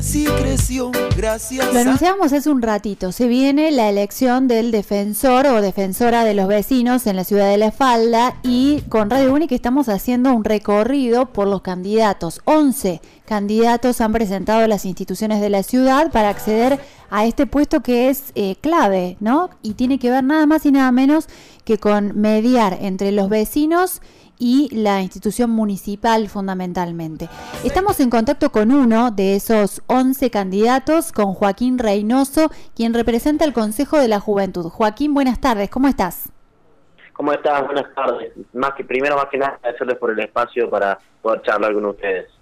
Así creció, gracias. Lo anunciamos hace un ratito. Se viene la elección del defensor o defensora de los vecinos en la ciudad de La Falda y con Radio Única estamos haciendo un recorrido por los candidatos. 11 candidatos han presentado las instituciones de la ciudad para acceder a este puesto que es eh, clave, ¿no? Y tiene que ver nada más y nada menos que con mediar entre los vecinos y la institución municipal fundamentalmente. Estamos en contacto con uno de esos 11 candidatos, con Joaquín Reynoso, quien representa el Consejo de la Juventud. Joaquín, buenas tardes, ¿cómo estás? ¿Cómo estás? Buenas tardes. Más que primero, más que nada, agradecerles por el espacio para poder charlar con ustedes.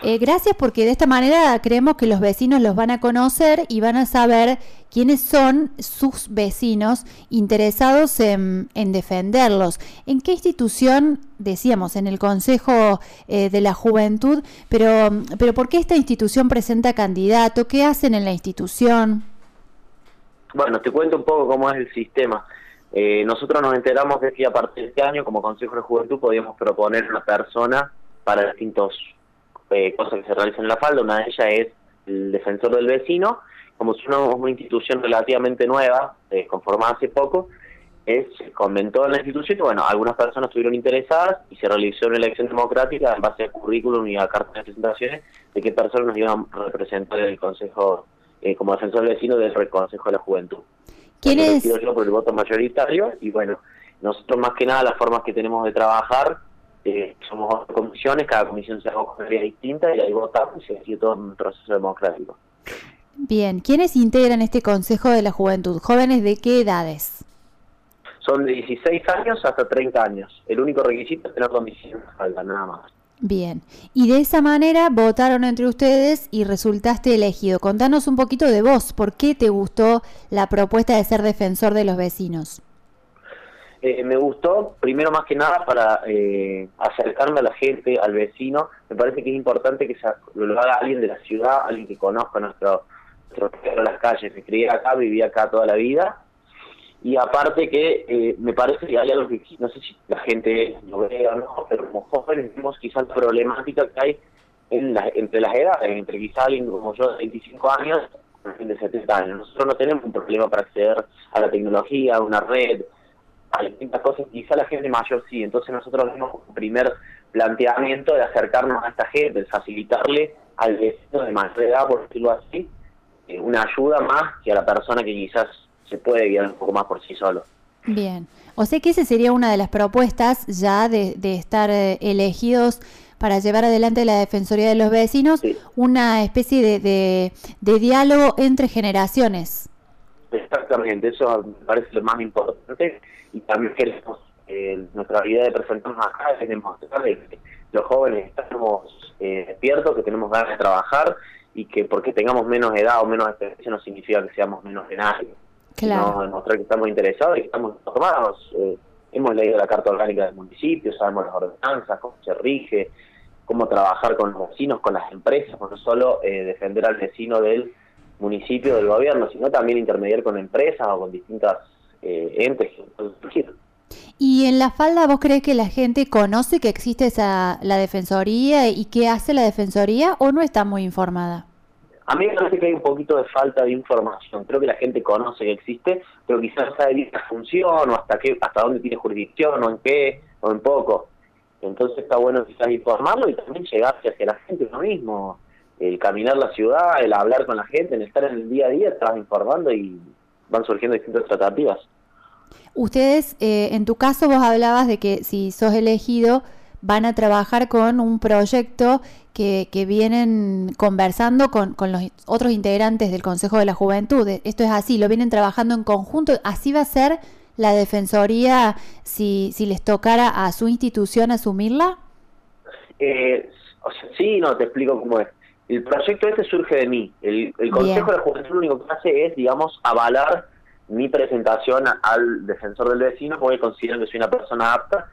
Eh, gracias porque de esta manera creemos que los vecinos los van a conocer y van a saber quiénes son sus vecinos interesados en, defenderlos. ¿En qué institución, decíamos, en el Consejo eh, de la Juventud, pero, pero por qué esta institución presenta candidato? ¿Qué hacen en la institución? Bueno, te cuento un poco cómo es el sistema. Eh, nosotros nos enteramos de que a partir de este año, como Consejo de Juventud, podíamos proponer una persona para distintos eh, cosas que se realizan en la falda. Una de ellas es el defensor del vecino. Como somos una institución relativamente nueva, eh, conformada hace poco, es, se comentó en la institución y bueno, algunas personas estuvieron interesadas y se realizó una elección democrática en base a currículum y a cartas de presentaciones de qué personas nos iban a representar en el Consejo, eh, como defensor del vecino del Consejo de la Juventud. ¿Quién es? Yo por el voto mayoritario y bueno, nosotros más que nada las formas que tenemos de trabajar eh, somos comisiones, cada comisión se hace con área distinta y ahí votamos y así todo un proceso democrático. Bien, ¿quiénes integran este Consejo de la Juventud? ¿Jóvenes de qué edades? Son de 16 años hasta 30 años. El único requisito es tener domicilio nada más. Bien, y de esa manera votaron entre ustedes y resultaste elegido. Contanos un poquito de vos, ¿por qué te gustó la propuesta de ser defensor de los vecinos? Eh, me gustó, primero más que nada, para eh, acercarme a la gente, al vecino. Me parece que es importante que lo haga alguien de la ciudad, alguien que conozca nuestro, nuestro las calles. Me crié acá, viví acá toda la vida. Y aparte que eh, me parece que hay algo que, no sé si la gente lo ve o no, pero como jóvenes vemos quizás la problemática que hay en la, entre las edades, entre quizás alguien como yo de 25 años de 70 años. Nosotros no tenemos un problema para acceder a la tecnología, a una red, hay distintas cosas, quizá la gente mayor sí, entonces nosotros tenemos un primer planteamiento de acercarnos a esta gente, de facilitarle al vecino de mayor edad, por decirlo así, eh, una ayuda más que a la persona que quizás se puede guiar un poco más por sí solo. Bien, o sea que esa sería una de las propuestas ya de, estar eh, elegidos para llevar adelante la Defensoría de los Vecinos, una especie de, de, de diálogo entre generaciones. Exactamente, eso me parece lo más importante y también queremos, eh, nuestra idea de presentarnos acá es demostrar que los jóvenes estamos eh, despiertos, que tenemos ganas de trabajar y que porque tengamos menos edad o menos experiencia no significa que seamos menos de nadie. Claro. demostrar que estamos interesados y que estamos informados. Eh, hemos leído la Carta Orgánica del municipio, sabemos las ordenanzas, cómo se rige, cómo trabajar con los vecinos, con las empresas, no solo eh, defender al vecino del municipio, del gobierno, sino también intermediar con empresas o con distintas eh, entes ¿Y en la falda vos crees que la gente conoce que existe esa, la defensoría y qué hace la defensoría o no está muy informada? A mí me parece que hay un poquito de falta de información. Creo que la gente conoce que existe, pero quizás no sabe bien la función o hasta qué, hasta dónde tiene jurisdicción o en qué o en poco. Entonces está bueno quizás informarlo y también llegar hacia la gente lo mismo. El caminar la ciudad, el hablar con la gente, el estar en el día a día, estás informando y van surgiendo distintas tratativas. Ustedes, eh, en tu caso, vos hablabas de que si sos elegido, van a trabajar con un proyecto que, que vienen conversando con, con, los otros integrantes del Consejo de la Juventud. Esto es así, lo vienen trabajando en conjunto. Así va a ser la Defensoría si, si les tocara a su institución asumirla. Eh, o sea, sí, no, te explico cómo es. El proyecto este surge de mí. El, Consejo de la Juventud lo único que hace es, digamos, avalar mi presentación al defensor del vecino porque consideran que soy una persona apta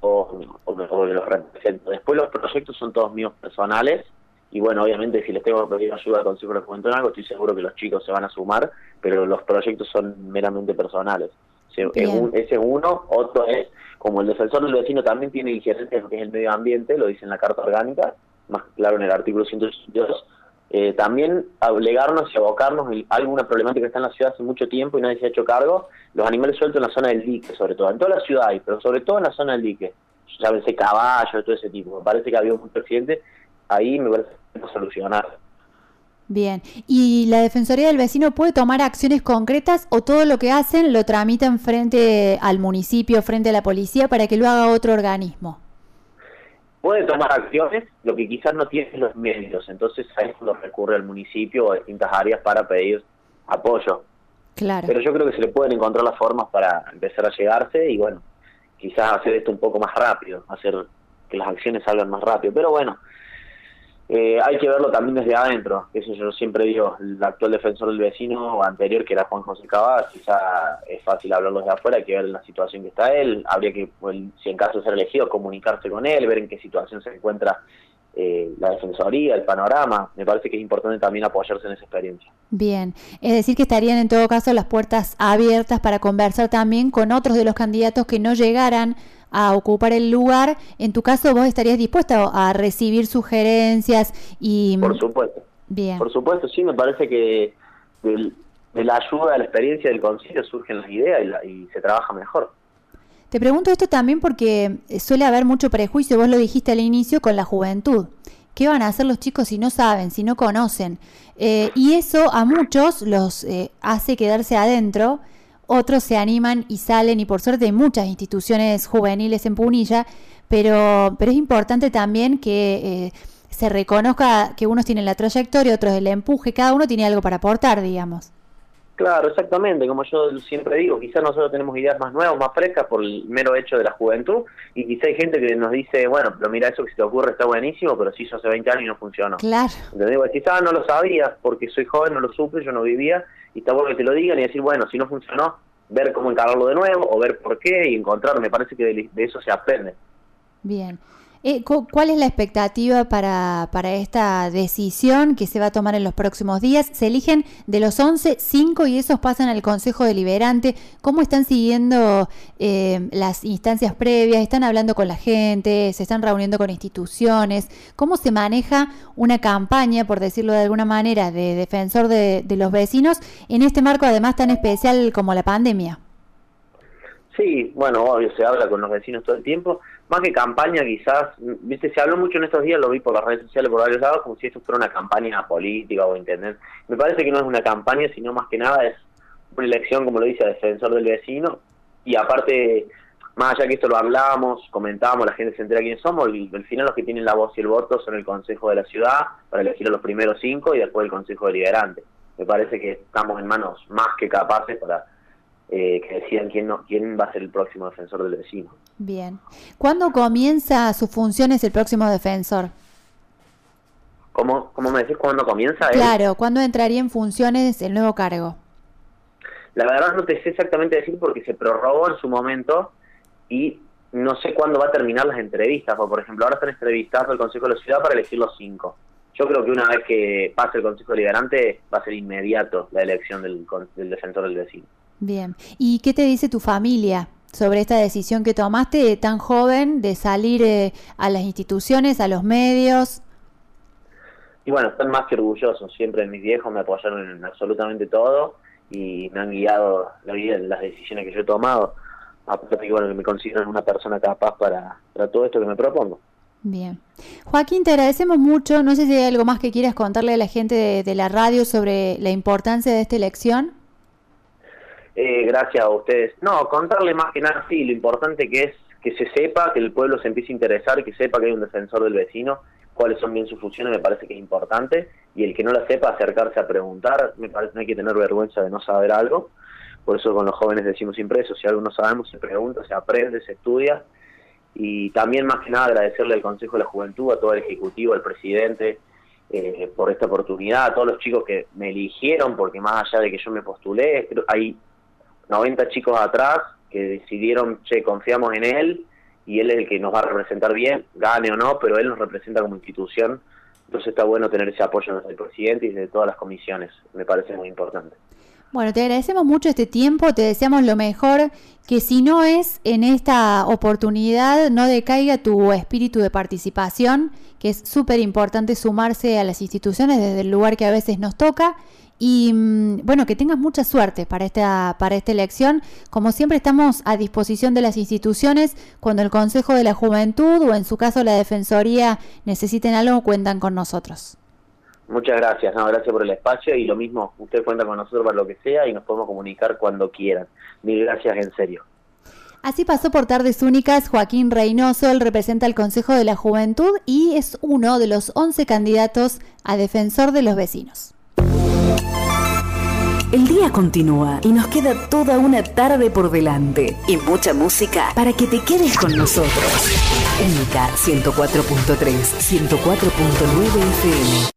o, o, los represento. Después los proyectos son todos míos personales y bueno, obviamente si les tengo que pedir ayuda al Consejo de la Juventud en algo, estoy seguro que los chicos se van a sumar, pero los proyectos son meramente personales. ese es uno, otro es, como el defensor del vecino también tiene injerencia en lo que es el medio ambiente, lo dice en la Carta Orgánica, más claro en el artículo 182, eh, también obligarnos y abocarnos a alguna problemática que está en la ciudad hace mucho tiempo y nadie se ha hecho cargo, los animales sueltos en la zona del dique, sobre todo, en toda la ciudad hay, pero sobre todo en la zona del dique, ya ese caballo, todo ese tipo, me parece que había un presidente, ahí me parece que solucionar. Bien, ¿y la Defensoría del Vecino puede tomar acciones concretas o todo lo que hacen lo tramitan frente al municipio, frente a la policía para que lo haga otro organismo? Puede tomar acciones, lo que quizás no tiene los medios, entonces ahí es cuando recurre al municipio o a distintas áreas para pedir apoyo. Claro. Pero yo creo que se le pueden encontrar las formas para empezar a llegarse y bueno, quizás hacer esto un poco más rápido, hacer que las acciones salgan más rápido. Pero bueno, eh, hay que verlo también desde adentro, eso yo siempre digo, el actual defensor del vecino anterior que era Juan José Cabas, quizá es fácil hablarlo desde afuera, hay que ver la situación que está él, habría que, pues, si en caso de ser elegido, comunicarse con él, ver en qué situación se encuentra eh, la defensoría, el panorama, me parece que es importante también apoyarse en esa experiencia. Bien, es decir que estarían en todo caso las puertas abiertas para conversar también con otros de los candidatos que no llegaran a ocupar el lugar, en tu caso vos estarías dispuesto a recibir sugerencias y... Por supuesto. Bien. Por supuesto, sí, me parece que de, la ayuda, de la experiencia del concilio surgen las ideas y, y se trabaja mejor. Te pregunto esto también porque suele haber mucho prejuicio, vos lo dijiste al inicio, con la juventud. ¿Qué van a hacer los chicos si no saben, si no conocen? Eh, y eso a muchos los eh, hace quedarse adentro otros se animan y salen y por suerte hay muchas instituciones juveniles en Punilla, pero, pero es importante también que eh, se reconozca que unos tienen la trayectoria, otros el empuje, cada uno tiene algo para aportar, digamos. Claro, exactamente, como yo siempre digo, quizás nosotros tenemos ideas más nuevas, más frescas por el mero hecho de la juventud y quizá hay gente que nos dice, bueno, pero mira, eso que se te ocurre está buenísimo, pero si hizo hace 20 años y no funcionó. Claro. Entonces, quizás no lo sabía porque soy joven, no lo supe, yo no vivía y está bueno que te lo digan y decir, bueno, si no funcionó, ver cómo encararlo de nuevo o ver por qué y encontrar, me parece que de eso se aprende. Bien. Eh, ¿Cuál es la expectativa para, para esta decisión que se va a tomar en los próximos días? Se eligen de los 11, 5 y esos pasan al Consejo Deliberante. ¿Cómo están siguiendo eh, las instancias previas? ¿Están hablando con la gente? ¿Se están reuniendo con instituciones? ¿Cómo se maneja una campaña, por decirlo de alguna manera, de defensor de, de los vecinos en este marco además tan especial como la pandemia? Sí, bueno, obvio, se habla con los vecinos todo el tiempo. Más que campaña, quizás, viste, se habló mucho en estos días, lo vi por las redes sociales, por varios lados, como si esto fuera una campaña política o internet. Me parece que no es una campaña, sino más que nada es una elección, como lo dice, defensor del vecino. Y aparte, más allá que esto lo hablamos, comentábamos, la gente se entera quiénes somos, al final los que tienen la voz y el voto son el Consejo de la Ciudad, para elegir a los primeros cinco y después el Consejo Deliberante. Me parece que estamos en manos más que capaces para eh, que decían quién, no, quién va a ser el próximo defensor del vecino. Bien. ¿Cuándo comienza sus funciones el próximo defensor? ¿Cómo, cómo me decís cuándo comienza? Claro, ¿cuándo entraría en funciones el nuevo cargo? La verdad no te sé exactamente decir porque se prorrogó en su momento y no sé cuándo va a terminar las entrevistas. por ejemplo, ahora están entrevistando el Consejo de la Ciudad para elegir los cinco. Yo creo que una vez que pase el Consejo Liberante va a ser inmediato la elección del, del defensor del vecino. Bien. ¿Y qué te dice tu familia sobre esta decisión que tomaste tan joven de salir eh, a las instituciones, a los medios? Y bueno, están más que orgullosos. Siempre mis viejos me apoyaron en absolutamente todo y me han guiado la vida en las decisiones que yo he tomado. Aparte bueno, que me consideran una persona capaz para, para todo esto que me propongo. Bien. Joaquín, te agradecemos mucho. No sé si hay algo más que quieras contarle a la gente de la radio sobre la importancia de esta elección. Eh, gracias a ustedes. No, contarle más que nada, sí, lo importante que es que se sepa, que el pueblo se empiece a interesar, que sepa que hay un defensor del vecino, cuáles son bien sus funciones, me parece que es importante, y el que no la sepa, acercarse a preguntar, me parece no hay que tener vergüenza de no saber algo, por eso con los jóvenes decimos siempre eso, si algo no sabemos, se pregunta, se aprende, se estudia, y también más que nada agradecerle al Consejo de la Juventud, a todo el Ejecutivo, al presidente, eh, por esta oportunidad, a todos los chicos que me eligieron, porque más allá de que yo me postulé, hay 90 chicos atrás que decidieron, che, confiamos en él y él es el que nos va a representar bien, gane o no, pero él nos representa como institución. Entonces está bueno tener ese apoyo del presidente y de todas las comisiones, me parece muy importante. Bueno, te agradecemos mucho este tiempo, te deseamos lo mejor, que si no es en esta oportunidad, no decaiga tu espíritu de participación, que es súper importante sumarse a las instituciones desde el lugar que a veces nos toca. Y mm, bueno, que tengas mucha suerte para esta, para esta elección. Como siempre estamos a disposición de las instituciones cuando el Consejo de la Juventud o en su caso la Defensoría necesiten algo, cuentan con nosotros. Muchas gracias, no, gracias por el espacio y lo mismo, usted cuenta con nosotros para lo que sea y nos podemos comunicar cuando quieran. Mil gracias en serio. Así pasó por Tardes Únicas Joaquín Reynoso, él representa el Consejo de la Juventud y es uno de los 11 candidatos a defensor de los vecinos. El día continúa y nos queda toda una tarde por delante y mucha música para que te quedes con nosotros. Única 104.3, 104.9 FM.